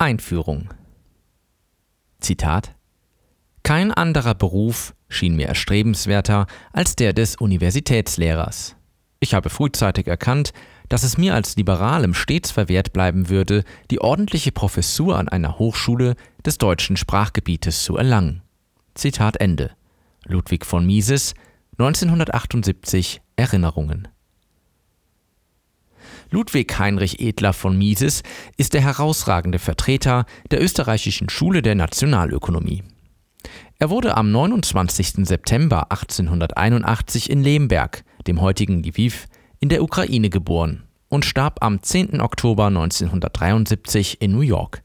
Einführung Zitat Kein anderer Beruf schien mir erstrebenswerter als der des Universitätslehrers. Ich habe frühzeitig erkannt, dass es mir als Liberalem stets verwehrt bleiben würde, die ordentliche Professur an einer Hochschule des deutschen Sprachgebietes zu erlangen. Zitat Ende. Ludwig von Mises, 1978 Erinnerungen. Ludwig Heinrich Edler von Mises ist der herausragende Vertreter der österreichischen Schule der Nationalökonomie. Er wurde am 29. September 1881 in Lemberg, dem heutigen Lviv, in der Ukraine geboren und starb am 10. Oktober 1973 in New York.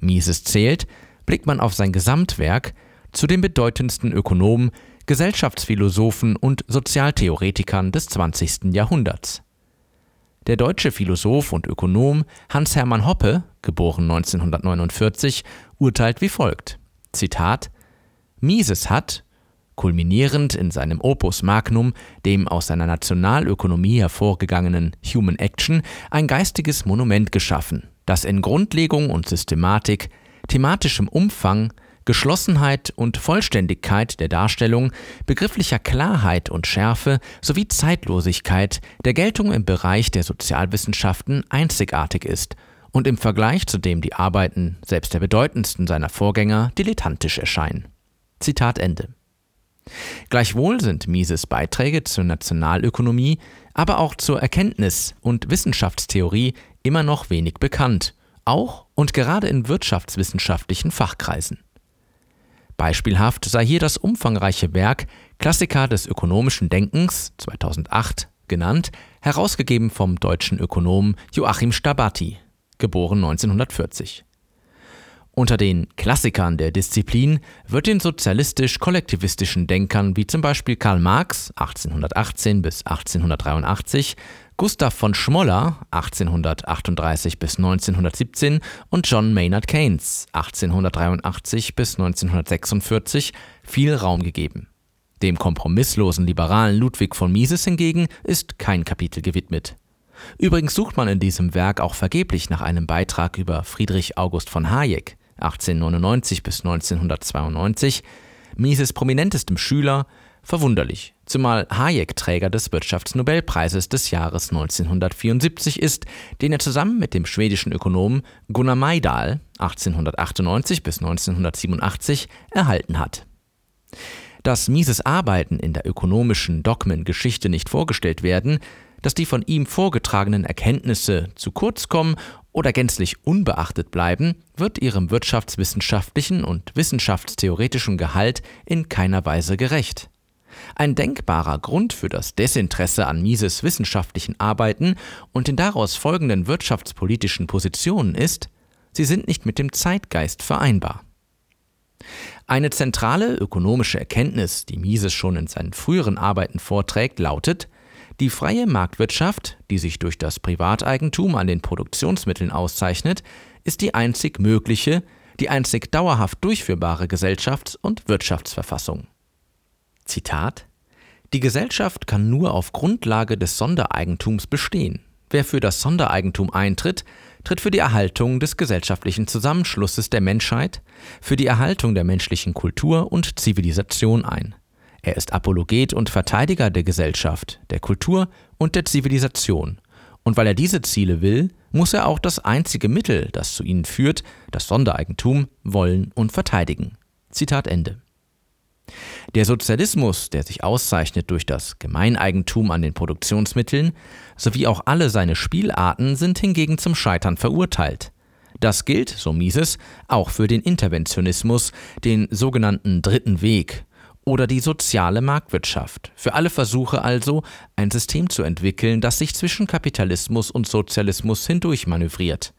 Mises zählt, blickt man auf sein Gesamtwerk, zu den bedeutendsten Ökonomen, Gesellschaftsphilosophen und Sozialtheoretikern des 20. Jahrhunderts. Der deutsche Philosoph und Ökonom Hans Hermann Hoppe, geboren 1949, urteilt wie folgt: Zitat: Mises hat, kulminierend in seinem Opus Magnum, dem aus seiner Nationalökonomie hervorgegangenen Human Action, ein geistiges Monument geschaffen, das in Grundlegung und Systematik, thematischem Umfang, Geschlossenheit und Vollständigkeit der Darstellung, begrifflicher Klarheit und Schärfe sowie Zeitlosigkeit der Geltung im Bereich der Sozialwissenschaften einzigartig ist und im Vergleich zu dem die Arbeiten selbst der bedeutendsten seiner Vorgänger dilettantisch erscheinen. Zitat Ende. Gleichwohl sind Mises Beiträge zur Nationalökonomie, aber auch zur Erkenntnis- und Wissenschaftstheorie immer noch wenig bekannt, auch und gerade in wirtschaftswissenschaftlichen Fachkreisen. Beispielhaft sei hier das umfangreiche Werk Klassiker des ökonomischen Denkens 2008 genannt, herausgegeben vom deutschen Ökonomen Joachim geboren 1940. Unter den Klassikern der Disziplin wird den sozialistisch-kollektivistischen Denkern wie zum Beispiel Karl Marx 1818 bis 1883, Gustav von Schmoller 1838 bis 1917 und John Maynard Keynes 1883 bis 1946 viel Raum gegeben. Dem kompromisslosen liberalen Ludwig von Mises hingegen ist kein Kapitel gewidmet. Übrigens sucht man in diesem Werk auch vergeblich nach einem Beitrag über Friedrich August von Hayek 1899 bis 1992, Mises prominentestem Schüler, verwunderlich, zumal Hayek Träger des Wirtschaftsnobelpreises des Jahres 1974 ist, den er zusammen mit dem schwedischen Ökonomen Gunnar Myrdal 1898 bis 1987 erhalten hat. Dass Mises Arbeiten in der ökonomischen Dogmengeschichte nicht vorgestellt werden, dass die von ihm vorgetragenen Erkenntnisse zu kurz kommen oder gänzlich unbeachtet bleiben, wird ihrem wirtschaftswissenschaftlichen und wissenschaftstheoretischen Gehalt in keiner Weise gerecht. Ein denkbarer Grund für das Desinteresse an Mises wissenschaftlichen Arbeiten und den daraus folgenden wirtschaftspolitischen Positionen ist, sie sind nicht mit dem Zeitgeist vereinbar. Eine zentrale ökonomische Erkenntnis, die Mises schon in seinen früheren Arbeiten vorträgt, lautet, die freie Marktwirtschaft, die sich durch das Privateigentum an den Produktionsmitteln auszeichnet, ist die einzig mögliche, die einzig dauerhaft durchführbare Gesellschafts- und Wirtschaftsverfassung. Zitat Die Gesellschaft kann nur auf Grundlage des Sondereigentums bestehen. Wer für das Sondereigentum eintritt, tritt für die Erhaltung des gesellschaftlichen Zusammenschlusses der Menschheit, für die Erhaltung der menschlichen Kultur und Zivilisation ein. Er ist Apologet und Verteidiger der Gesellschaft, der Kultur und der Zivilisation. Und weil er diese Ziele will, muss er auch das einzige Mittel, das zu ihnen führt, das Sondereigentum, wollen und verteidigen. Zitat Ende. Der Sozialismus, der sich auszeichnet durch das Gemeineigentum an den Produktionsmitteln, sowie auch alle seine Spielarten sind hingegen zum Scheitern verurteilt. Das gilt, so Mises, auch für den Interventionismus, den sogenannten Dritten Weg oder die soziale Marktwirtschaft. Für alle Versuche also, ein System zu entwickeln, das sich zwischen Kapitalismus und Sozialismus hindurch manövriert.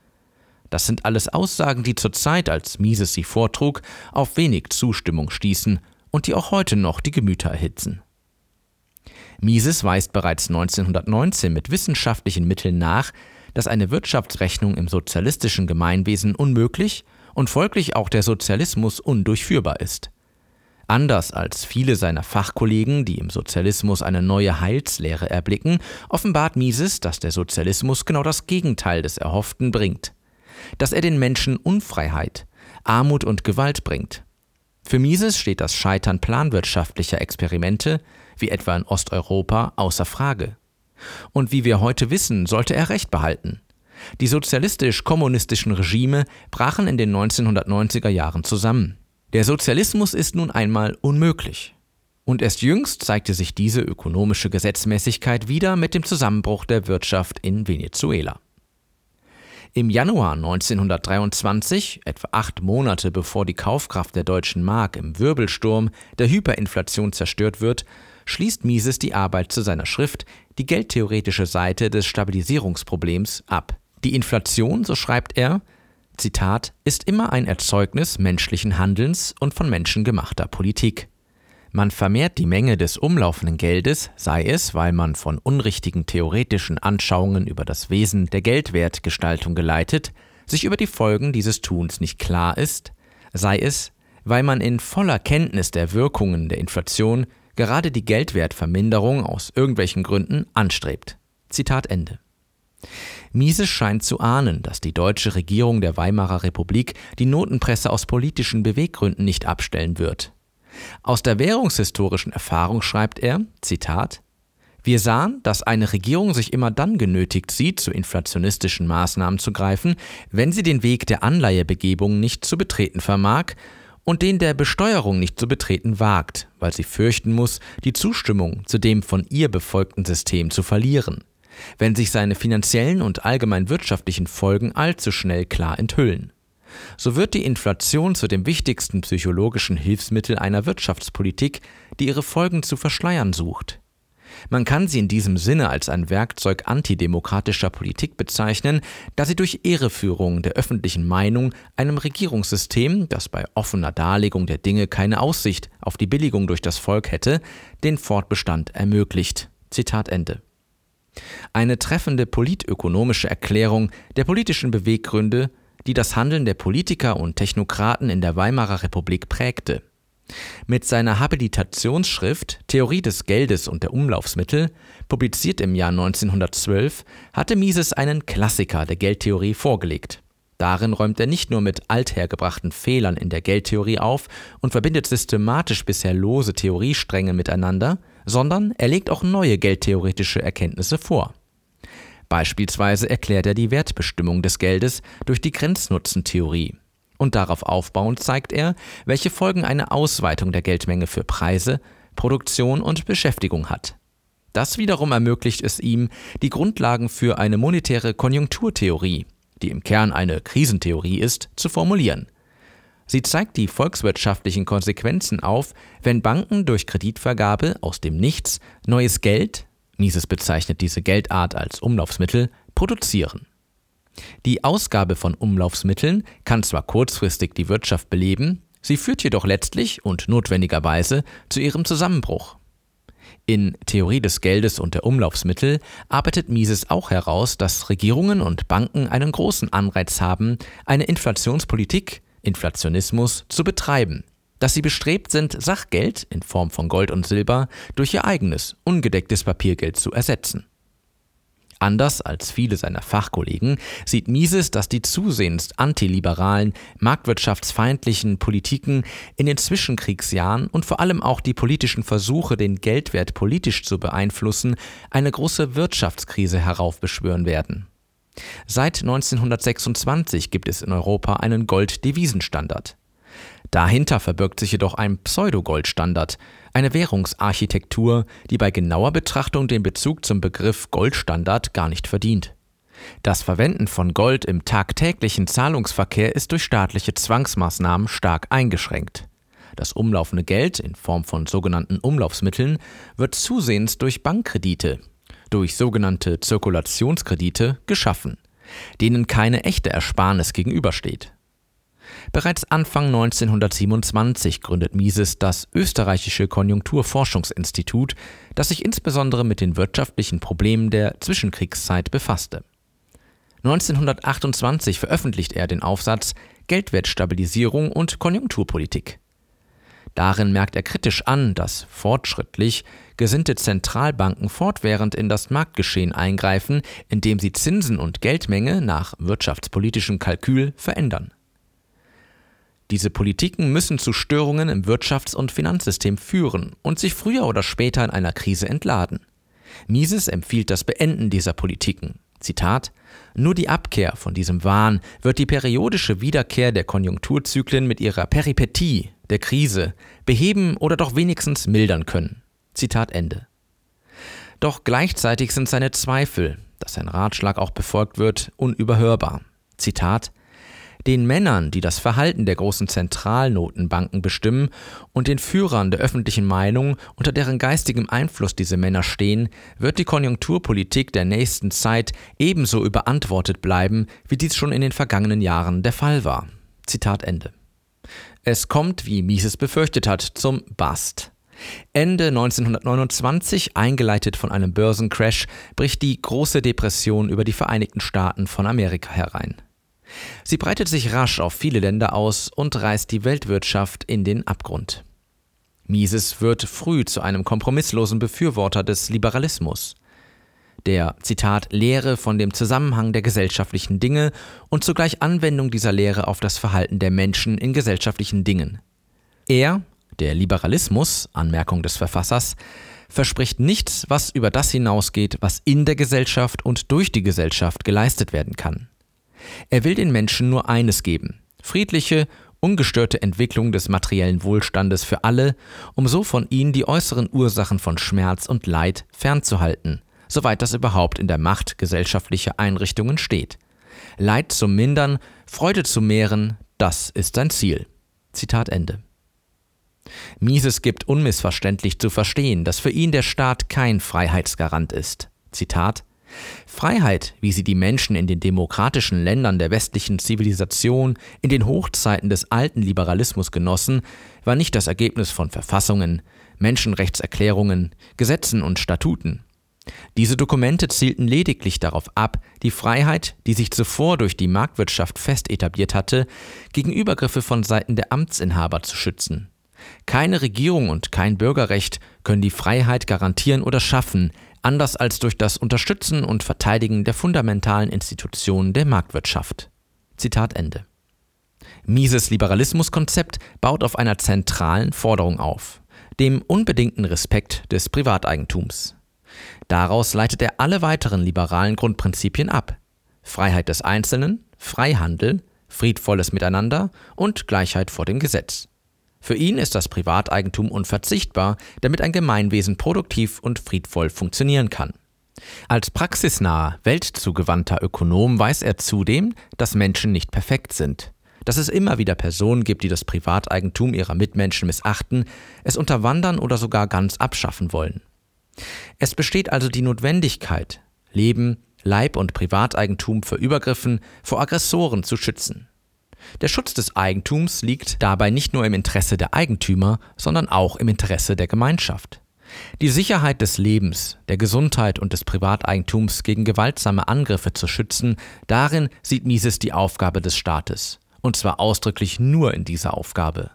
Das sind alles Aussagen, die zur Zeit, als Mises sie vortrug, auf wenig Zustimmung stießen und die auch heute noch die Gemüter erhitzen. Mises weist bereits 1919 mit wissenschaftlichen Mitteln nach, dass eine Wirtschaftsrechnung im sozialistischen Gemeinwesen unmöglich und folglich auch der Sozialismus undurchführbar ist. Anders als viele seiner Fachkollegen, die im Sozialismus eine neue Heilslehre erblicken, offenbart Mises, dass der Sozialismus genau das Gegenteil des Erhofften bringt. dass er den Menschen Unfreiheit, Armut und Gewalt bringt. Für Mises steht das Scheitern planwirtschaftlicher Experimente, wie etwa in Osteuropa, außer Frage. Und wie wir heute wissen, sollte er Recht behalten. Die sozialistisch-kommunistischen Regime brachen in den 1990er Jahren zusammen. Der Sozialismus ist nun einmal unmöglich. Und erst jüngst zeigte sich diese ökonomische Gesetzmäßigkeit wieder mit dem Zusammenbruch der Wirtschaft in Venezuela. Im Januar 1923, etwa acht Monate bevor die Kaufkraft der deutschen Mark im Wirbelsturm der Hyperinflation zerstört wird, schließt Mises die Arbeit zu seiner Schrift Die geldtheoretische Seite des Stabilisierungsproblems ab. Die Inflation, so schreibt er, Zitat, ist immer ein Erzeugnis menschlichen Handelns und von menschengemachter Politik. Man vermehrt die Menge des umlaufenden Geldes, sei es, weil man von unrichtigen theoretischen Anschauungen über das Wesen der Geldwertgestaltung geleitet, sich über die Folgen dieses Tuns nicht klar ist, sei es, weil man in voller Kenntnis der Wirkungen der Inflation gerade die Geldwertverminderung aus irgendwelchen Gründen anstrebt. Zitat Ende. Mises scheint zu ahnen, dass die deutsche Regierung der Weimarer Republik die Notenpresse aus politischen Beweggründen nicht abstellen wird. Aus der währungshistorischen Erfahrung schreibt er, Zitat, wir sahen, dass eine Regierung sich immer dann genötigt sieht, zu inflationistischen Maßnahmen zu greifen, wenn sie den Weg der Anleihebegebung nicht zu betreten vermag und den der Besteuerung nicht zu betreten wagt, weil sie fürchten muss, die Zustimmung zu dem von ihr befolgten System zu verlieren, wenn sich seine finanziellen und allgemein wirtschaftlichen Folgen allzu schnell klar enthüllen so wird die Inflation zu dem wichtigsten psychologischen Hilfsmittel einer Wirtschaftspolitik, die ihre Folgen zu verschleiern sucht. Man kann sie in diesem Sinne als ein Werkzeug antidemokratischer Politik bezeichnen, da sie durch Ehreführung der öffentlichen Meinung einem Regierungssystem, das bei offener Darlegung der Dinge keine Aussicht auf die Billigung durch das Volk hätte, den Fortbestand ermöglicht. Zitat Ende. Eine treffende politökonomische Erklärung der politischen Beweggründe die das Handeln der Politiker und Technokraten in der Weimarer Republik prägte. Mit seiner Habilitationsschrift Theorie des Geldes und der Umlaufsmittel, publiziert im Jahr 1912, hatte Mises einen Klassiker der Geldtheorie vorgelegt. Darin räumt er nicht nur mit althergebrachten Fehlern in der Geldtheorie auf und verbindet systematisch bisher lose Theoriestränge miteinander, sondern er legt auch neue geldtheoretische Erkenntnisse vor. Beispielsweise erklärt er die Wertbestimmung des Geldes durch die Grenznutzentheorie. Und darauf aufbauend zeigt er, welche Folgen eine Ausweitung der Geldmenge für Preise, Produktion und Beschäftigung hat. Das wiederum ermöglicht es ihm, die Grundlagen für eine monetäre Konjunkturtheorie, die im Kern eine Krisentheorie ist, zu formulieren. Sie zeigt die volkswirtschaftlichen Konsequenzen auf, wenn Banken durch Kreditvergabe aus dem Nichts neues Geld, Mises bezeichnet diese Geldart als Umlaufsmittel, produzieren. Die Ausgabe von Umlaufsmitteln kann zwar kurzfristig die Wirtschaft beleben, sie führt jedoch letztlich und notwendigerweise zu ihrem Zusammenbruch. In Theorie des Geldes und der Umlaufsmittel arbeitet Mises auch heraus, dass Regierungen und Banken einen großen Anreiz haben, eine Inflationspolitik, Inflationismus, zu betreiben dass sie bestrebt sind, Sachgeld in Form von Gold und Silber durch ihr eigenes, ungedecktes Papiergeld zu ersetzen. Anders als viele seiner Fachkollegen sieht Mises, dass die zusehends antiliberalen, marktwirtschaftsfeindlichen Politiken in den Zwischenkriegsjahren und vor allem auch die politischen Versuche, den Geldwert politisch zu beeinflussen, eine große Wirtschaftskrise heraufbeschwören werden. Seit 1926 gibt es in Europa einen Golddevisenstandard. Dahinter verbirgt sich jedoch ein Pseudo-Goldstandard, eine Währungsarchitektur, die bei genauer Betrachtung den Bezug zum Begriff Goldstandard gar nicht verdient. Das Verwenden von Gold im tagtäglichen Zahlungsverkehr ist durch staatliche Zwangsmaßnahmen stark eingeschränkt. Das umlaufende Geld in Form von sogenannten Umlaufsmitteln wird zusehends durch Bankkredite, durch sogenannte Zirkulationskredite geschaffen, denen keine echte Ersparnis gegenübersteht. Bereits Anfang 1927 gründet Mises das Österreichische Konjunkturforschungsinstitut, das sich insbesondere mit den wirtschaftlichen Problemen der Zwischenkriegszeit befasste. 1928 veröffentlicht er den Aufsatz Geldwertstabilisierung und Konjunkturpolitik. Darin merkt er kritisch an, dass fortschrittlich gesinnte Zentralbanken fortwährend in das Marktgeschehen eingreifen, indem sie Zinsen und Geldmenge nach wirtschaftspolitischem Kalkül verändern. Diese Politiken müssen zu Störungen im Wirtschafts- und Finanzsystem führen und sich früher oder später in einer Krise entladen. Mises empfiehlt das Beenden dieser Politiken. Zitat Nur die Abkehr von diesem Wahn wird die periodische Wiederkehr der Konjunkturzyklen mit ihrer Peripetie, der Krise, beheben oder doch wenigstens mildern können. Zitat Ende. Doch gleichzeitig sind seine Zweifel, dass sein Ratschlag auch befolgt wird, unüberhörbar. Zitat den Männern, die das Verhalten der großen Zentralnotenbanken bestimmen und den Führern der öffentlichen Meinung, unter deren geistigem Einfluss diese Männer stehen, wird die Konjunkturpolitik der nächsten Zeit ebenso überantwortet bleiben, wie dies schon in den vergangenen Jahren der Fall war. Zitat Ende. Es kommt, wie Mises befürchtet hat, zum Bust. Ende 1929, eingeleitet von einem Börsencrash, bricht die große Depression über die Vereinigten Staaten von Amerika herein. Sie breitet sich rasch auf viele Länder aus und reißt die Weltwirtschaft in den Abgrund. Mises wird früh zu einem kompromisslosen Befürworter des Liberalismus, der, Zitat, Lehre von dem Zusammenhang der gesellschaftlichen Dinge und zugleich Anwendung dieser Lehre auf das Verhalten der Menschen in gesellschaftlichen Dingen. Er, der Liberalismus, Anmerkung des Verfassers, verspricht nichts, was über das hinausgeht, was in der Gesellschaft und durch die Gesellschaft geleistet werden kann. Er will den Menschen nur eines geben, friedliche, ungestörte Entwicklung des materiellen Wohlstandes für alle, um so von ihnen die äußeren Ursachen von Schmerz und Leid fernzuhalten, soweit das überhaupt in der Macht gesellschaftlicher Einrichtungen steht. Leid zu mindern, Freude zu mehren, das ist sein Ziel. Zitat Ende. Mises gibt unmissverständlich zu verstehen, dass für ihn der Staat kein Freiheitsgarant ist. Zitat Freiheit, wie sie die Menschen in den demokratischen Ländern der westlichen Zivilisation in den Hochzeiten des alten Liberalismus genossen, war nicht das Ergebnis von Verfassungen, Menschenrechtserklärungen, Gesetzen und Statuten. Diese Dokumente zielten lediglich darauf ab, die Freiheit, die sich zuvor durch die Marktwirtschaft fest etabliert hatte, gegen Übergriffe von Seiten der Amtsinhaber zu schützen. Keine Regierung und kein Bürgerrecht können die Freiheit garantieren oder schaffen, anders als durch das Unterstützen und Verteidigen der fundamentalen Institutionen der Marktwirtschaft. Zitat Ende. Mises Liberalismuskonzept baut auf einer zentralen Forderung auf, dem unbedingten Respekt des Privateigentums. Daraus leitet er alle weiteren liberalen Grundprinzipien ab. Freiheit des Einzelnen, Freihandel, friedvolles Miteinander und Gleichheit vor dem Gesetz. Für ihn ist das Privateigentum unverzichtbar, damit ein Gemeinwesen produktiv und friedvoll funktionieren kann. Als praxisnaher, weltzugewandter Ökonom weiß er zudem, dass Menschen nicht perfekt sind, dass es immer wieder Personen gibt, die das Privateigentum ihrer Mitmenschen missachten, es unterwandern oder sogar ganz abschaffen wollen. Es besteht also die Notwendigkeit, Leben, Leib und Privateigentum vor Übergriffen, vor Aggressoren zu schützen. Der Schutz des Eigentums liegt dabei nicht nur im Interesse der Eigentümer, sondern auch im Interesse der Gemeinschaft. Die Sicherheit des Lebens, der Gesundheit und des Privateigentums gegen gewaltsame Angriffe zu schützen, darin sieht Mises die Aufgabe des Staates. Und zwar ausdrücklich nur in dieser Aufgabe.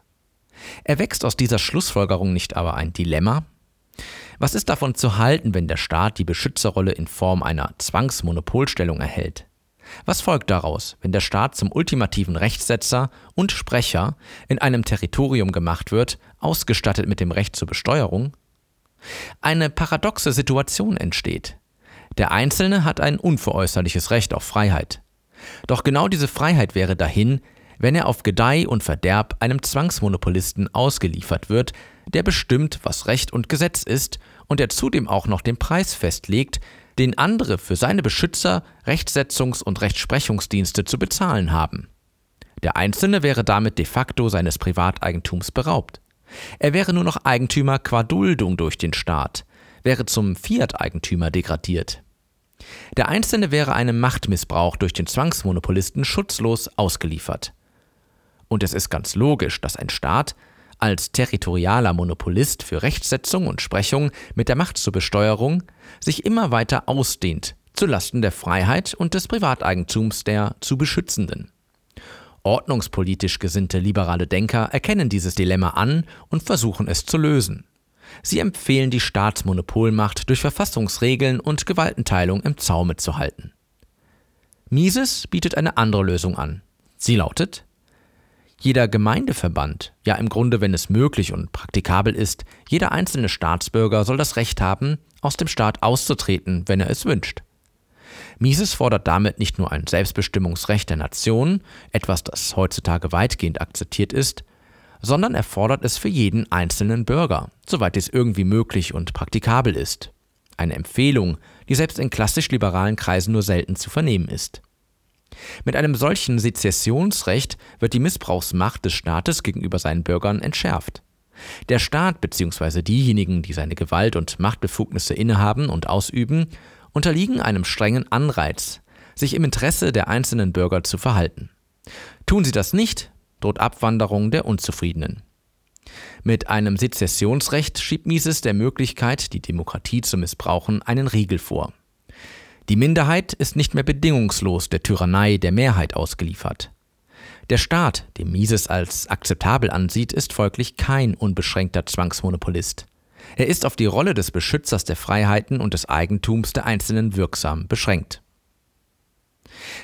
Erwächst aus dieser Schlussfolgerung nicht aber ein Dilemma? Was ist davon zu halten, wenn der Staat die Beschützerrolle in Form einer Zwangsmonopolstellung erhält? Was folgt daraus, wenn der Staat zum ultimativen Rechtssetzer und Sprecher in einem Territorium gemacht wird, ausgestattet mit dem Recht zur Besteuerung? Eine paradoxe Situation entsteht. Der Einzelne hat ein unveräußerliches Recht auf Freiheit. Doch genau diese Freiheit wäre dahin, wenn er auf Gedeih und Verderb einem Zwangsmonopolisten ausgeliefert wird, der bestimmt, was Recht und Gesetz ist und der zudem auch noch den Preis festlegt, den andere für seine Beschützer Rechtsetzungs- und Rechtsprechungsdienste zu bezahlen haben. Der Einzelne wäre damit de facto seines Privateigentums beraubt. Er wäre nur noch Eigentümer qua Duldung durch den Staat, wäre zum Fiat-Eigentümer degradiert. Der Einzelne wäre einem Machtmissbrauch durch den Zwangsmonopolisten schutzlos ausgeliefert. Und es ist ganz logisch, dass ein Staat als territorialer Monopolist für Rechtsetzung und Sprechung mit der Macht zur Besteuerung sich immer weiter ausdehnt, zulasten der Freiheit und des Privateigentums der zu Beschützenden. Ordnungspolitisch gesinnte liberale Denker erkennen dieses Dilemma an und versuchen es zu lösen. Sie empfehlen die Staatsmonopolmacht durch Verfassungsregeln und Gewaltenteilung im Zaume zu halten. Mises bietet eine andere Lösung an. Sie lautet, jeder Gemeindeverband, ja im Grunde, wenn es möglich und praktikabel ist, jeder einzelne Staatsbürger soll das Recht haben, aus dem Staat auszutreten, wenn er es wünscht. Mises fordert damit nicht nur ein Selbstbestimmungsrecht der Nation, etwas, das heutzutage weitgehend akzeptiert ist, sondern er fordert es für jeden einzelnen Bürger, soweit es irgendwie möglich und praktikabel ist. Eine Empfehlung, die selbst in klassisch liberalen Kreisen nur selten zu vernehmen ist. Mit einem solchen Sezessionsrecht wird die Missbrauchsmacht des Staates gegenüber seinen Bürgern entschärft. Der Staat bzw. diejenigen, die seine Gewalt und Machtbefugnisse innehaben und ausüben, unterliegen einem strengen Anreiz, sich im Interesse der einzelnen Bürger zu verhalten. Tun sie das nicht, droht Abwanderung der Unzufriedenen. Mit einem Sezessionsrecht schiebt Mises der Möglichkeit, die Demokratie zu missbrauchen, einen Riegel vor. Die Minderheit ist nicht mehr bedingungslos der Tyrannei der Mehrheit ausgeliefert. Der Staat, den Mises als akzeptabel ansieht, ist folglich kein unbeschränkter Zwangsmonopolist. Er ist auf die Rolle des Beschützers der Freiheiten und des Eigentums der Einzelnen wirksam beschränkt.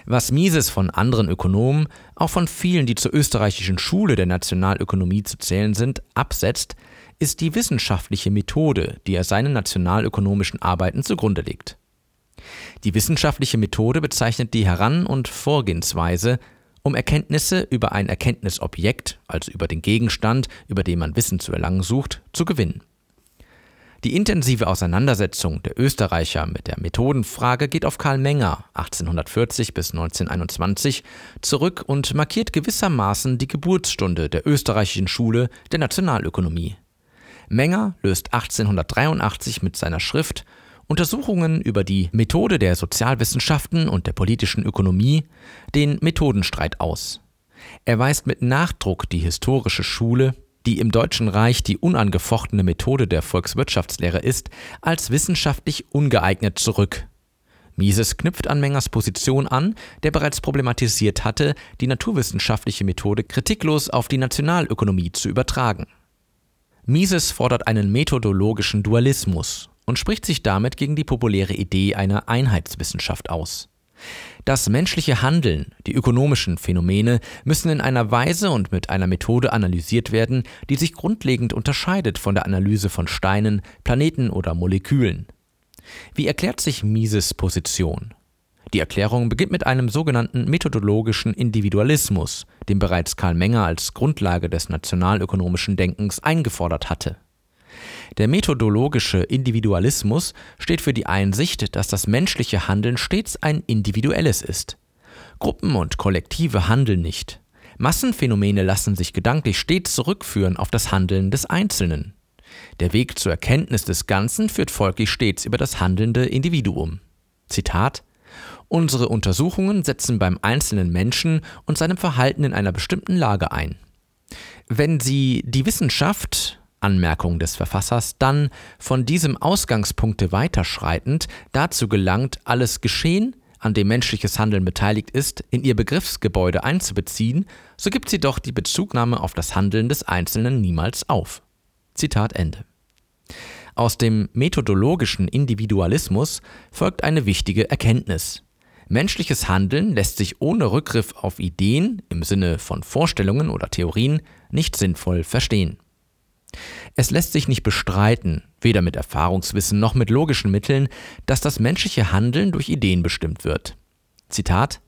Was Mises von anderen Ökonomen, auch von vielen, die zur österreichischen Schule der Nationalökonomie zu zählen sind, absetzt, ist die wissenschaftliche Methode, die er seinen nationalökonomischen Arbeiten zugrunde legt. Die wissenschaftliche Methode bezeichnet die Heran- und Vorgehensweise, um Erkenntnisse über ein Erkenntnisobjekt, also über den Gegenstand, über den man Wissen zu erlangen sucht, zu gewinnen. Die intensive Auseinandersetzung der Österreicher mit der Methodenfrage geht auf Karl Menger 1840 bis 1921 zurück und markiert gewissermaßen die Geburtsstunde der österreichischen Schule der Nationalökonomie. Menger löst 1883 mit seiner Schrift Untersuchungen über die Methode der Sozialwissenschaften und der politischen Ökonomie den Methodenstreit aus. Er weist mit Nachdruck die historische Schule, die im Deutschen Reich die unangefochtene Methode der Volkswirtschaftslehre ist, als wissenschaftlich ungeeignet zurück. Mises knüpft an Mengers Position an, der bereits problematisiert hatte, die naturwissenschaftliche Methode kritiklos auf die Nationalökonomie zu übertragen. Mises fordert einen methodologischen Dualismus und spricht sich damit gegen die populäre Idee einer Einheitswissenschaft aus. Das menschliche Handeln, die ökonomischen Phänomene müssen in einer Weise und mit einer Methode analysiert werden, die sich grundlegend unterscheidet von der Analyse von Steinen, Planeten oder Molekülen. Wie erklärt sich Mises Position? Die Erklärung beginnt mit einem sogenannten methodologischen Individualismus, den bereits Karl Menger als Grundlage des nationalökonomischen Denkens eingefordert hatte. Der methodologische Individualismus steht für die Einsicht, dass das menschliche Handeln stets ein individuelles ist. Gruppen und Kollektive handeln nicht. Massenphänomene lassen sich gedanklich stets zurückführen auf das Handeln des Einzelnen. Der Weg zur Erkenntnis des Ganzen führt folglich stets über das handelnde Individuum. Zitat Unsere Untersuchungen setzen beim einzelnen Menschen und seinem Verhalten in einer bestimmten Lage ein. Wenn Sie die Wissenschaft Anmerkung des Verfassers dann von diesem Ausgangspunkte weiterschreitend dazu gelangt, alles Geschehen, an dem menschliches Handeln beteiligt ist, in ihr Begriffsgebäude einzubeziehen, so gibt sie doch die Bezugnahme auf das Handeln des Einzelnen niemals auf. Zitat Ende. Aus dem methodologischen Individualismus folgt eine wichtige Erkenntnis. Menschliches Handeln lässt sich ohne Rückgriff auf Ideen im Sinne von Vorstellungen oder Theorien nicht sinnvoll verstehen. Es lässt sich nicht bestreiten, weder mit Erfahrungswissen noch mit logischen Mitteln, dass das menschliche Handeln durch Ideen bestimmt wird. Zitat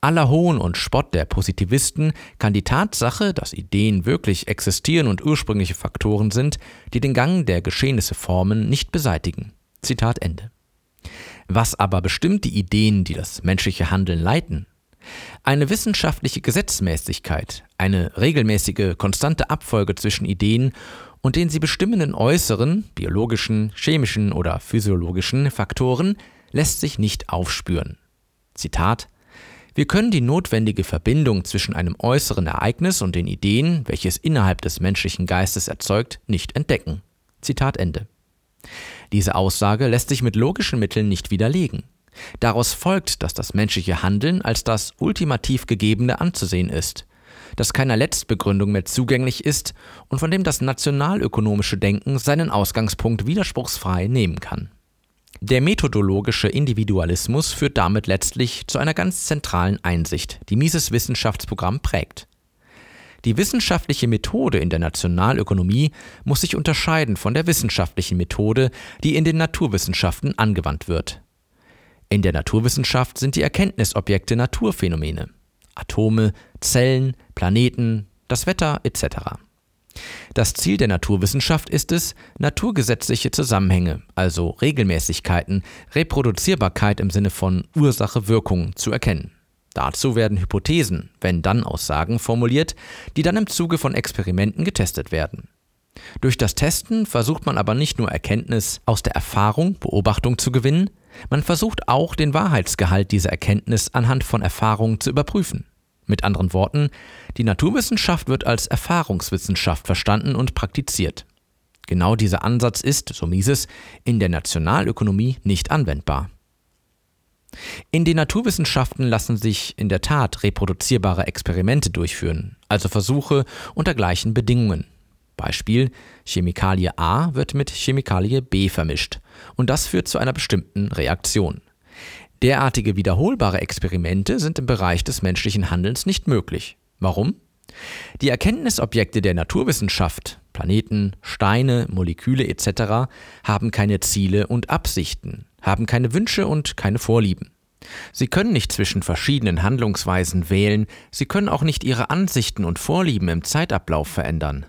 Aller Hohn und Spott der Positivisten kann die Tatsache, dass Ideen wirklich existieren und ursprüngliche Faktoren sind, die den Gang der Geschehnisse formen, nicht beseitigen. Zitat Ende. Was aber bestimmt die Ideen, die das menschliche Handeln leiten? Eine wissenschaftliche Gesetzmäßigkeit, eine regelmäßige, konstante Abfolge zwischen Ideen und den sie bestimmenden äußeren, biologischen, chemischen oder physiologischen Faktoren lässt sich nicht aufspüren. Zitat wir können die notwendige Verbindung zwischen einem äußeren Ereignis und den Ideen, welches innerhalb des menschlichen Geistes erzeugt, nicht entdecken. Zitat Ende. Diese Aussage lässt sich mit logischen Mitteln nicht widerlegen. Daraus folgt, dass das menschliche Handeln als das ultimativ Gegebene anzusehen ist, das keiner Letztbegründung mehr zugänglich ist und von dem das nationalökonomische Denken seinen Ausgangspunkt widerspruchsfrei nehmen kann. Der methodologische Individualismus führt damit letztlich zu einer ganz zentralen Einsicht, die Mises Wissenschaftsprogramm prägt. Die wissenschaftliche Methode in der Nationalökonomie muss sich unterscheiden von der wissenschaftlichen Methode, die in den Naturwissenschaften angewandt wird. In der Naturwissenschaft sind die Erkenntnisobjekte Naturphänomene. Atome, Zellen, Planeten, das Wetter etc. Das Ziel der Naturwissenschaft ist es, naturgesetzliche Zusammenhänge, also Regelmäßigkeiten, Reproduzierbarkeit im Sinne von Ursache-Wirkung zu erkennen. Dazu werden Hypothesen, wenn dann Aussagen formuliert, die dann im Zuge von Experimenten getestet werden. Durch das Testen versucht man aber nicht nur Erkenntnis aus der Erfahrung, Beobachtung zu gewinnen, man versucht auch den Wahrheitsgehalt dieser Erkenntnis anhand von Erfahrungen zu überprüfen. Mit anderen Worten, die Naturwissenschaft wird als Erfahrungswissenschaft verstanden und praktiziert. Genau dieser Ansatz ist, so Mises, in der Nationalökonomie nicht anwendbar. In den Naturwissenschaften lassen sich in der Tat reproduzierbare Experimente durchführen, also Versuche unter gleichen Bedingungen. Beispiel Chemikalie A wird mit Chemikalie B vermischt und das führt zu einer bestimmten Reaktion. Derartige wiederholbare Experimente sind im Bereich des menschlichen Handelns nicht möglich. Warum? Die Erkenntnisobjekte der Naturwissenschaft, Planeten, Steine, Moleküle etc., haben keine Ziele und Absichten, haben keine Wünsche und keine Vorlieben. Sie können nicht zwischen verschiedenen Handlungsweisen wählen, sie können auch nicht ihre Ansichten und Vorlieben im Zeitablauf verändern.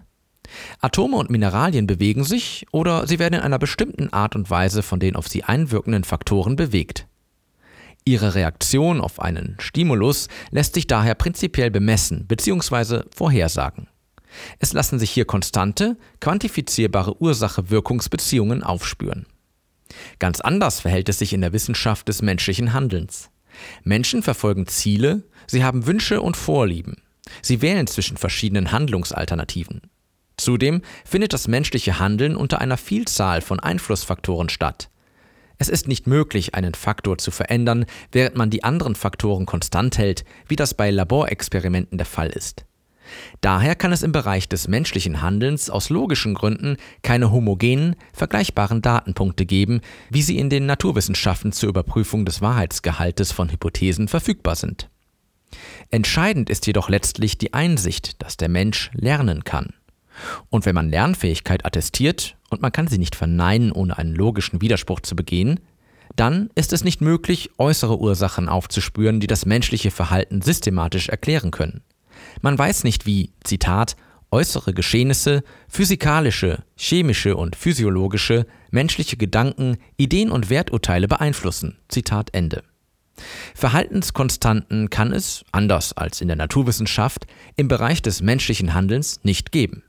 Atome und Mineralien bewegen sich oder sie werden in einer bestimmten Art und Weise von den auf sie einwirkenden Faktoren bewegt. Ihre Reaktion auf einen Stimulus lässt sich daher prinzipiell bemessen bzw. vorhersagen. Es lassen sich hier konstante, quantifizierbare Ursache-Wirkungsbeziehungen aufspüren. Ganz anders verhält es sich in der Wissenschaft des menschlichen Handelns. Menschen verfolgen Ziele, sie haben Wünsche und Vorlieben. Sie wählen zwischen verschiedenen Handlungsalternativen. Zudem findet das menschliche Handeln unter einer Vielzahl von Einflussfaktoren statt. Es ist nicht möglich, einen Faktor zu verändern, während man die anderen Faktoren konstant hält, wie das bei Laborexperimenten der Fall ist. Daher kann es im Bereich des menschlichen Handelns aus logischen Gründen keine homogenen, vergleichbaren Datenpunkte geben, wie sie in den Naturwissenschaften zur Überprüfung des Wahrheitsgehaltes von Hypothesen verfügbar sind. Entscheidend ist jedoch letztlich die Einsicht, dass der Mensch lernen kann. Und wenn man Lernfähigkeit attestiert, und man kann sie nicht verneinen, ohne einen logischen Widerspruch zu begehen, dann ist es nicht möglich, äußere Ursachen aufzuspüren, die das menschliche Verhalten systematisch erklären können. Man weiß nicht, wie, Zitat, äußere Geschehnisse, physikalische, chemische und physiologische, menschliche Gedanken, Ideen und Werturteile beeinflussen. Zitat Ende. Verhaltenskonstanten kann es, anders als in der Naturwissenschaft, im Bereich des menschlichen Handelns nicht geben.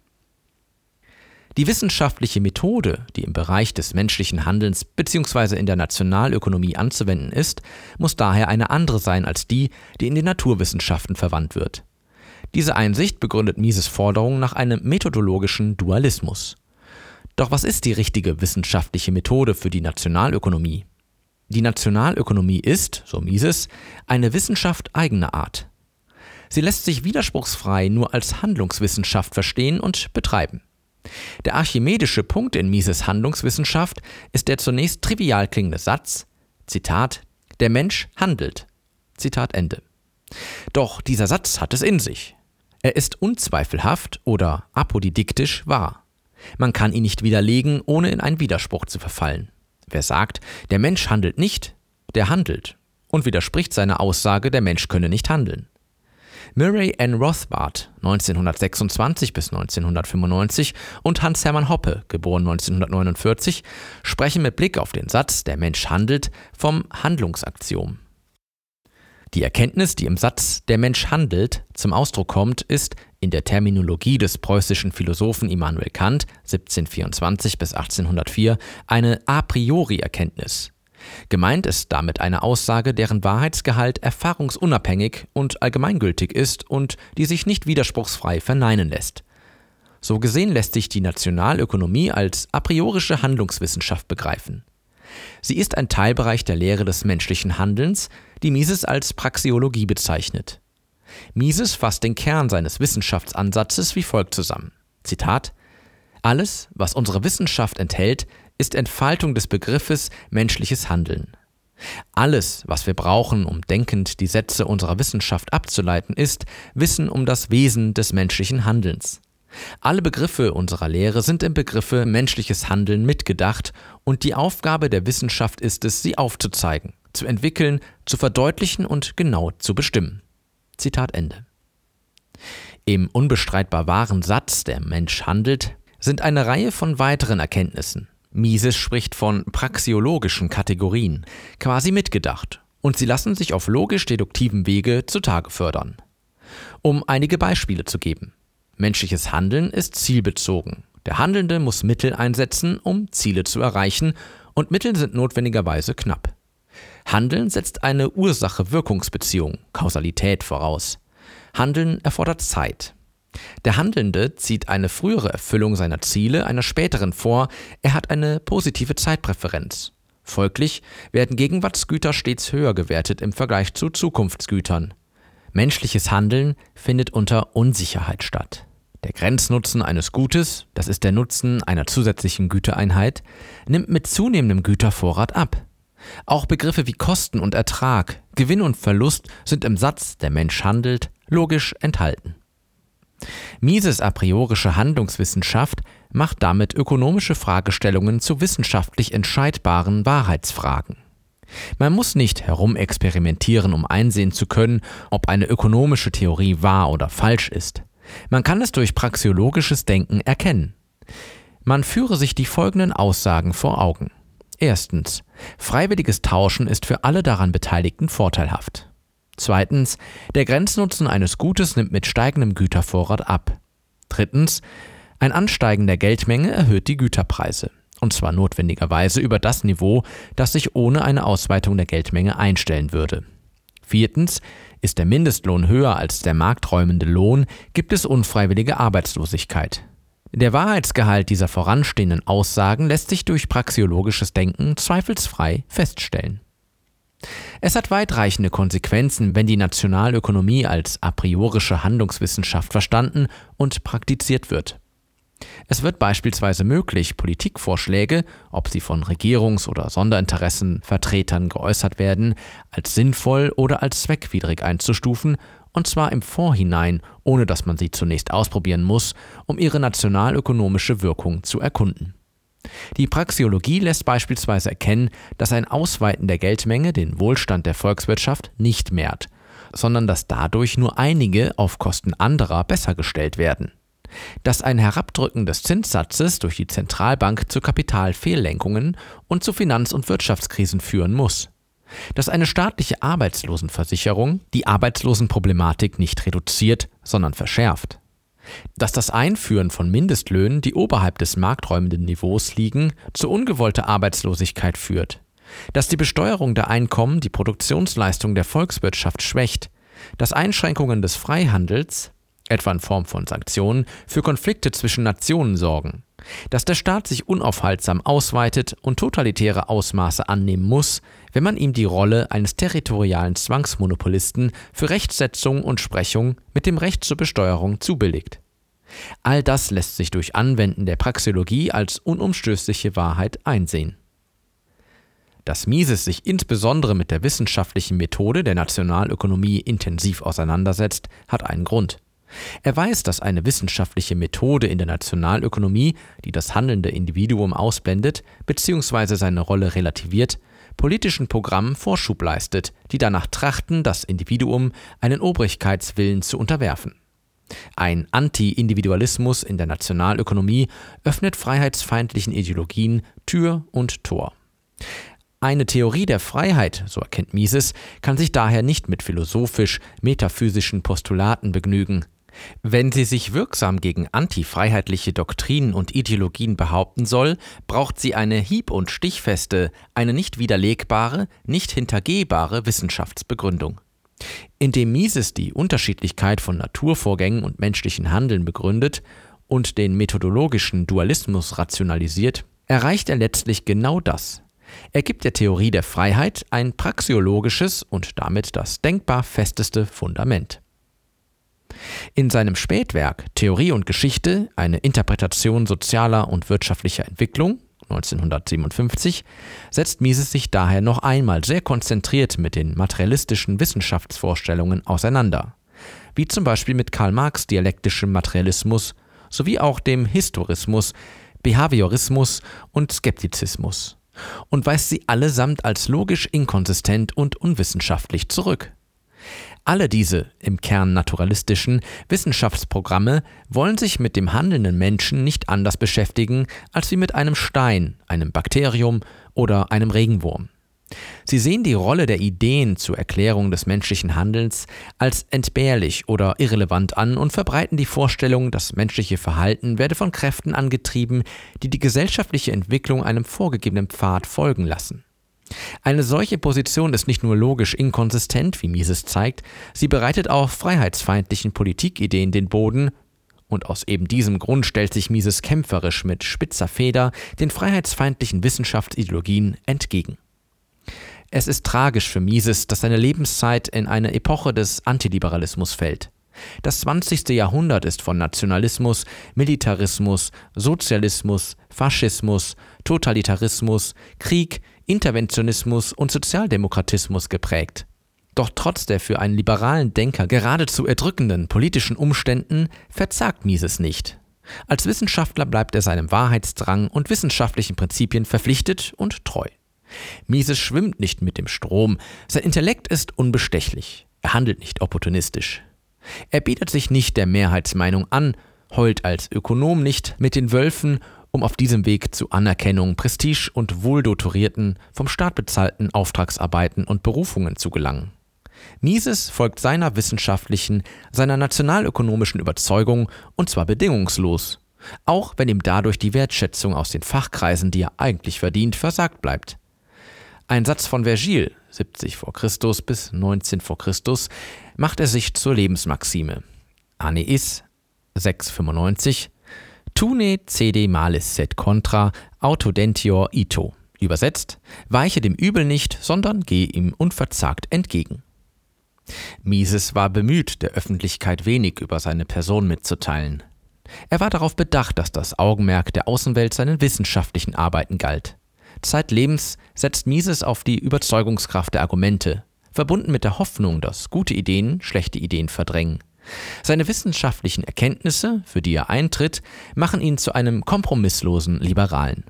Die wissenschaftliche Methode, die im Bereich des menschlichen Handelns bzw. in der Nationalökonomie anzuwenden ist, muss daher eine andere sein als die, die in den Naturwissenschaften verwandt wird. Diese Einsicht begründet Mises Forderung nach einem methodologischen Dualismus. Doch was ist die richtige wissenschaftliche Methode für die Nationalökonomie? Die Nationalökonomie ist, so Mises, eine Wissenschaft eigener Art. Sie lässt sich widerspruchsfrei nur als Handlungswissenschaft verstehen und betreiben. Der archimedische Punkt in Mises Handlungswissenschaft ist der zunächst trivial klingende Satz, Zitat, der Mensch handelt. Zitat Ende. Doch dieser Satz hat es in sich. Er ist unzweifelhaft oder apodidiktisch wahr. Man kann ihn nicht widerlegen, ohne in einen Widerspruch zu verfallen. Wer sagt, der Mensch handelt nicht, der handelt und widerspricht seiner Aussage, der Mensch könne nicht handeln. Murray N. Rothbard, 1926 bis 1995, und Hans-Hermann Hoppe, geboren 1949, sprechen mit Blick auf den Satz Der Mensch handelt vom Handlungsaktiom. Die Erkenntnis, die im Satz Der Mensch handelt zum Ausdruck kommt, ist in der Terminologie des preußischen Philosophen Immanuel Kant 1724 bis 1804 eine a priori Erkenntnis, Gemeint ist damit eine Aussage, deren Wahrheitsgehalt erfahrungsunabhängig und allgemeingültig ist und die sich nicht widerspruchsfrei verneinen lässt. So gesehen lässt sich die Nationalökonomie als a priorische Handlungswissenschaft begreifen. Sie ist ein Teilbereich der Lehre des menschlichen Handelns, die Mises als Praxeologie bezeichnet. Mises fasst den Kern seines Wissenschaftsansatzes wie folgt zusammen. Zitat Alles, was unsere Wissenschaft enthält, ist Entfaltung des Begriffes menschliches Handeln. Alles, was wir brauchen, um denkend die Sätze unserer Wissenschaft abzuleiten, ist Wissen um das Wesen des menschlichen Handelns. Alle Begriffe unserer Lehre sind im Begriffe menschliches Handeln mitgedacht und die Aufgabe der Wissenschaft ist es, sie aufzuzeigen, zu entwickeln, zu verdeutlichen und genau zu bestimmen. Zitat Ende. Im unbestreitbar wahren Satz Der Mensch handelt sind eine Reihe von weiteren Erkenntnissen. Mises spricht von praxiologischen Kategorien, quasi mitgedacht, und sie lassen sich auf logisch-deduktivem Wege zutage fördern. Um einige Beispiele zu geben. Menschliches Handeln ist zielbezogen. Der Handelnde muss Mittel einsetzen, um Ziele zu erreichen, und Mittel sind notwendigerweise knapp. Handeln setzt eine Ursache-Wirkungsbeziehung, Kausalität voraus. Handeln erfordert Zeit. Der Handelnde zieht eine frühere Erfüllung seiner Ziele einer späteren vor, er hat eine positive Zeitpräferenz. Folglich werden Gegenwartsgüter stets höher gewertet im Vergleich zu Zukunftsgütern. Menschliches Handeln findet unter Unsicherheit statt. Der Grenznutzen eines Gutes, das ist der Nutzen einer zusätzlichen Gütereinheit, nimmt mit zunehmendem Gütervorrat ab. Auch Begriffe wie Kosten und Ertrag, Gewinn und Verlust sind im Satz Der Mensch handelt logisch enthalten. Mises a priorische Handlungswissenschaft macht damit ökonomische Fragestellungen zu wissenschaftlich entscheidbaren Wahrheitsfragen. Man muss nicht herumexperimentieren, um einsehen zu können, ob eine ökonomische Theorie wahr oder falsch ist. Man kann es durch praxiologisches Denken erkennen. Man führe sich die folgenden Aussagen vor Augen. Erstens. Freiwilliges Tauschen ist für alle daran Beteiligten vorteilhaft. Zweitens, der Grenznutzen eines Gutes nimmt mit steigendem Gütervorrat ab. Drittens, ein Ansteigen der Geldmenge erhöht die Güterpreise, und zwar notwendigerweise über das Niveau, das sich ohne eine Ausweitung der Geldmenge einstellen würde. Viertens, ist der Mindestlohn höher als der markträumende Lohn, gibt es unfreiwillige Arbeitslosigkeit. Der Wahrheitsgehalt dieser voranstehenden Aussagen lässt sich durch praxiologisches Denken zweifelsfrei feststellen. Es hat weitreichende Konsequenzen, wenn die Nationalökonomie als a priorische Handlungswissenschaft verstanden und praktiziert wird. Es wird beispielsweise möglich, Politikvorschläge, ob sie von Regierungs- oder Sonderinteressenvertretern geäußert werden, als sinnvoll oder als zweckwidrig einzustufen, und zwar im Vorhinein, ohne dass man sie zunächst ausprobieren muss, um ihre nationalökonomische Wirkung zu erkunden. Die Praxiologie lässt beispielsweise erkennen, dass ein Ausweiten der Geldmenge den Wohlstand der Volkswirtschaft nicht mehrt, sondern dass dadurch nur einige auf Kosten anderer besser gestellt werden. Dass ein Herabdrücken des Zinssatzes durch die Zentralbank zu Kapitalfehllenkungen und zu Finanz- und Wirtschaftskrisen führen muss. Dass eine staatliche Arbeitslosenversicherung die Arbeitslosenproblematik nicht reduziert, sondern verschärft dass das Einführen von Mindestlöhnen, die oberhalb des markträumenden Niveaus liegen, zu ungewollter Arbeitslosigkeit führt, dass die Besteuerung der Einkommen die Produktionsleistung der Volkswirtschaft schwächt, dass Einschränkungen des Freihandels, etwa in Form von Sanktionen, für Konflikte zwischen Nationen sorgen, dass der Staat sich unaufhaltsam ausweitet und totalitäre Ausmaße annehmen muss, wenn man ihm die Rolle eines territorialen Zwangsmonopolisten für Rechtsetzung und Sprechung mit dem Recht zur Besteuerung zubilligt. All das lässt sich durch Anwenden der Praxeologie als unumstößliche Wahrheit einsehen. Dass Mises sich insbesondere mit der wissenschaftlichen Methode der Nationalökonomie intensiv auseinandersetzt, hat einen Grund. Er weiß, dass eine wissenschaftliche Methode in der Nationalökonomie, die das handelnde Individuum ausblendet bzw. seine Rolle relativiert, politischen Programmen Vorschub leistet, die danach trachten, das Individuum einen Obrigkeitswillen zu unterwerfen. Ein Anti-Individualismus in der Nationalökonomie öffnet freiheitsfeindlichen Ideologien Tür und Tor. Eine Theorie der Freiheit, so erkennt Mises, kann sich daher nicht mit philosophisch-metaphysischen Postulaten begnügen. Wenn sie sich wirksam gegen antifreiheitliche Doktrinen und Ideologien behaupten soll, braucht sie eine hieb- und stichfeste, eine nicht widerlegbare, nicht hintergehbare Wissenschaftsbegründung. Indem Mises die Unterschiedlichkeit von Naturvorgängen und menschlichen Handeln begründet und den methodologischen Dualismus rationalisiert, erreicht er letztlich genau das. Er gibt der Theorie der Freiheit ein praxiologisches und damit das denkbar festeste Fundament. In seinem Spätwerk Theorie und Geschichte, eine Interpretation sozialer und wirtschaftlicher Entwicklung 1957 setzt Mises sich daher noch einmal sehr konzentriert mit den materialistischen Wissenschaftsvorstellungen auseinander, wie zum Beispiel mit Karl Marx dialektischem Materialismus sowie auch dem Historismus, Behaviorismus und Skeptizismus und weist sie allesamt als logisch inkonsistent und unwissenschaftlich zurück. Alle diese im Kern naturalistischen Wissenschaftsprogramme wollen sich mit dem handelnden Menschen nicht anders beschäftigen als wie mit einem Stein, einem Bakterium oder einem Regenwurm. Sie sehen die Rolle der Ideen zur Erklärung des menschlichen Handelns als entbehrlich oder irrelevant an und verbreiten die Vorstellung, das menschliche Verhalten werde von Kräften angetrieben, die die gesellschaftliche Entwicklung einem vorgegebenen Pfad folgen lassen. Eine solche Position ist nicht nur logisch inkonsistent, wie Mises zeigt, sie bereitet auch freiheitsfeindlichen Politikideen den Boden, und aus eben diesem Grund stellt sich Mises kämpferisch mit spitzer Feder den freiheitsfeindlichen Wissenschaftsideologien entgegen. Es ist tragisch für Mises, dass seine Lebenszeit in eine Epoche des Antiliberalismus fällt. Das 20. Jahrhundert ist von Nationalismus, Militarismus, Sozialismus, Faschismus, Totalitarismus, Krieg, Interventionismus und Sozialdemokratismus geprägt. Doch trotz der für einen liberalen Denker geradezu erdrückenden politischen Umständen verzagt Mises nicht. Als Wissenschaftler bleibt er seinem Wahrheitsdrang und wissenschaftlichen Prinzipien verpflichtet und treu. Mises schwimmt nicht mit dem Strom, sein Intellekt ist unbestechlich, er handelt nicht opportunistisch. Er bietet sich nicht der Mehrheitsmeinung an, heult als Ökonom nicht mit den Wölfen um auf diesem Weg zu Anerkennung, Prestige und wohldotorierten, vom Staat bezahlten Auftragsarbeiten und Berufungen zu gelangen. Mises folgt seiner wissenschaftlichen, seiner nationalökonomischen Überzeugung und zwar bedingungslos, auch wenn ihm dadurch die Wertschätzung aus den Fachkreisen, die er eigentlich verdient, versagt bleibt. Ein Satz von Vergil, 70 v. Chr. bis 19 v. Chr., macht er sich zur Lebensmaxime. Aneis 695 Tune cede malis sed contra autodentior ito. Übersetzt, weiche dem Übel nicht, sondern gehe ihm unverzagt entgegen. Mises war bemüht, der Öffentlichkeit wenig über seine Person mitzuteilen. Er war darauf bedacht, dass das Augenmerk der Außenwelt seinen wissenschaftlichen Arbeiten galt. Zeitlebens setzt Mises auf die Überzeugungskraft der Argumente, verbunden mit der Hoffnung, dass gute Ideen schlechte Ideen verdrängen. Seine wissenschaftlichen Erkenntnisse, für die er eintritt, machen ihn zu einem kompromisslosen Liberalen.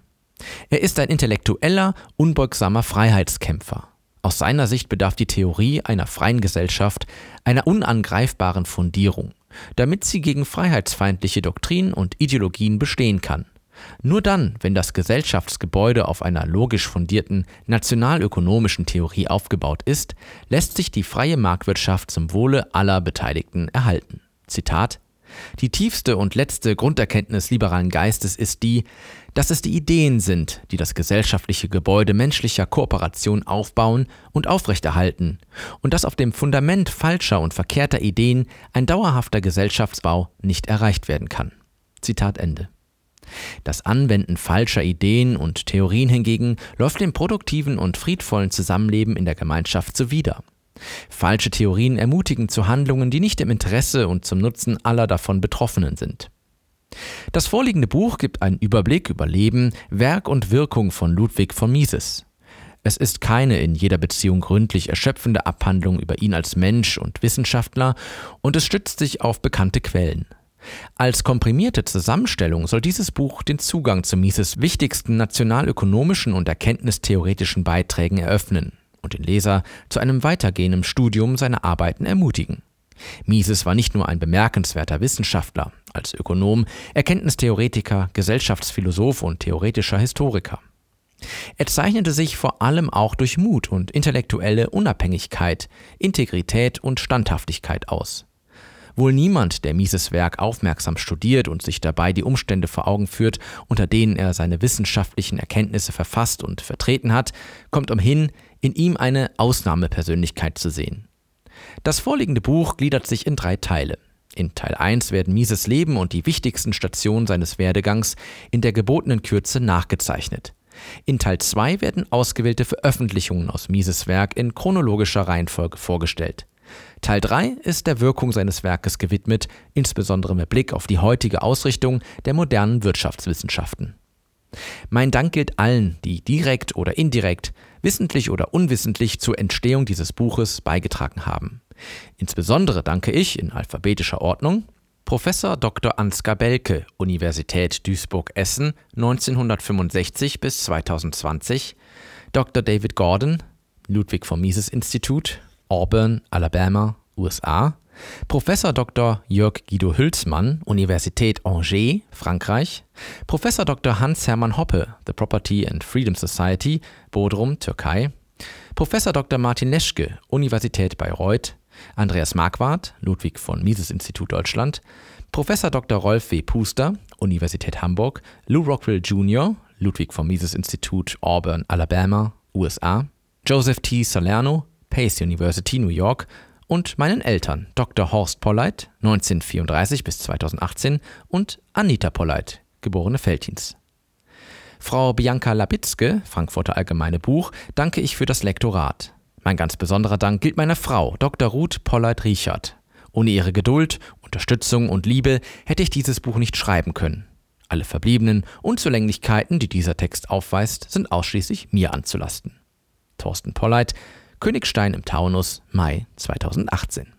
Er ist ein intellektueller, unbeugsamer Freiheitskämpfer. Aus seiner Sicht bedarf die Theorie einer freien Gesellschaft einer unangreifbaren Fundierung, damit sie gegen freiheitsfeindliche Doktrinen und Ideologien bestehen kann. Nur dann, wenn das Gesellschaftsgebäude auf einer logisch fundierten nationalökonomischen Theorie aufgebaut ist, lässt sich die freie Marktwirtschaft zum Wohle aller Beteiligten erhalten. Zitat die tiefste und letzte Grunderkenntnis liberalen Geistes ist die, dass es die Ideen sind, die das gesellschaftliche Gebäude menschlicher Kooperation aufbauen und aufrechterhalten, und dass auf dem Fundament falscher und verkehrter Ideen ein dauerhafter Gesellschaftsbau nicht erreicht werden kann. Zitat Ende. Das Anwenden falscher Ideen und Theorien hingegen läuft dem produktiven und friedvollen Zusammenleben in der Gemeinschaft zuwider. Falsche Theorien ermutigen zu Handlungen, die nicht im Interesse und zum Nutzen aller davon Betroffenen sind. Das vorliegende Buch gibt einen Überblick über Leben, Werk und Wirkung von Ludwig von Mises. Es ist keine in jeder Beziehung gründlich erschöpfende Abhandlung über ihn als Mensch und Wissenschaftler und es stützt sich auf bekannte Quellen. Als komprimierte Zusammenstellung soll dieses Buch den Zugang zu Mises wichtigsten nationalökonomischen und erkenntnistheoretischen Beiträgen eröffnen und den Leser zu einem weitergehenden Studium seiner Arbeiten ermutigen. Mises war nicht nur ein bemerkenswerter Wissenschaftler, als Ökonom, Erkenntnistheoretiker, Gesellschaftsphilosoph und theoretischer Historiker. Er zeichnete sich vor allem auch durch Mut und intellektuelle Unabhängigkeit, Integrität und Standhaftigkeit aus. Wohl niemand, der Mises Werk aufmerksam studiert und sich dabei die Umstände vor Augen führt, unter denen er seine wissenschaftlichen Erkenntnisse verfasst und vertreten hat, kommt umhin, in ihm eine Ausnahmepersönlichkeit zu sehen. Das vorliegende Buch gliedert sich in drei Teile. In Teil 1 werden Mises Leben und die wichtigsten Stationen seines Werdegangs in der gebotenen Kürze nachgezeichnet. In Teil 2 werden ausgewählte Veröffentlichungen aus Mises Werk in chronologischer Reihenfolge vorgestellt. Teil 3 ist der Wirkung seines Werkes gewidmet, insbesondere mit Blick auf die heutige Ausrichtung der modernen Wirtschaftswissenschaften. Mein Dank gilt allen, die direkt oder indirekt, wissentlich oder unwissentlich zur Entstehung dieses Buches beigetragen haben. Insbesondere danke ich in alphabetischer Ordnung Professor Dr. Ansgar Belke, Universität Duisburg-Essen 1965 bis 2020, Dr. David Gordon, Ludwig von Mises Institut, Auburn, Alabama, USA, Professor Dr. Jörg Guido Hülsmann, Universität Angers, Frankreich, Professor Dr. Hans-Hermann Hoppe, The Property and Freedom Society, Bodrum, Türkei, Professor Dr. Martin Leschke, Universität Bayreuth, Andreas Marquardt, Ludwig von Mises Institut Deutschland, Professor Dr. Rolf W. Puster, Universität Hamburg, Lou Rockwell Jr., Ludwig von Mises Institut Auburn, Alabama, USA, Joseph T. Salerno, Pace University, New York und meinen Eltern Dr. Horst Polleit, 1934 bis 2018 und Anita Polleit, geborene Feltins. Frau Bianca Labitzke, Frankfurter Allgemeine Buch, danke ich für das Lektorat. Mein ganz besonderer Dank gilt meiner Frau, Dr. Ruth Polleit-Riechert. Ohne ihre Geduld, Unterstützung und Liebe hätte ich dieses Buch nicht schreiben können. Alle verbliebenen Unzulänglichkeiten, die dieser Text aufweist, sind ausschließlich mir anzulasten. Thorsten Polleit, Königstein im Taunus, Mai 2018.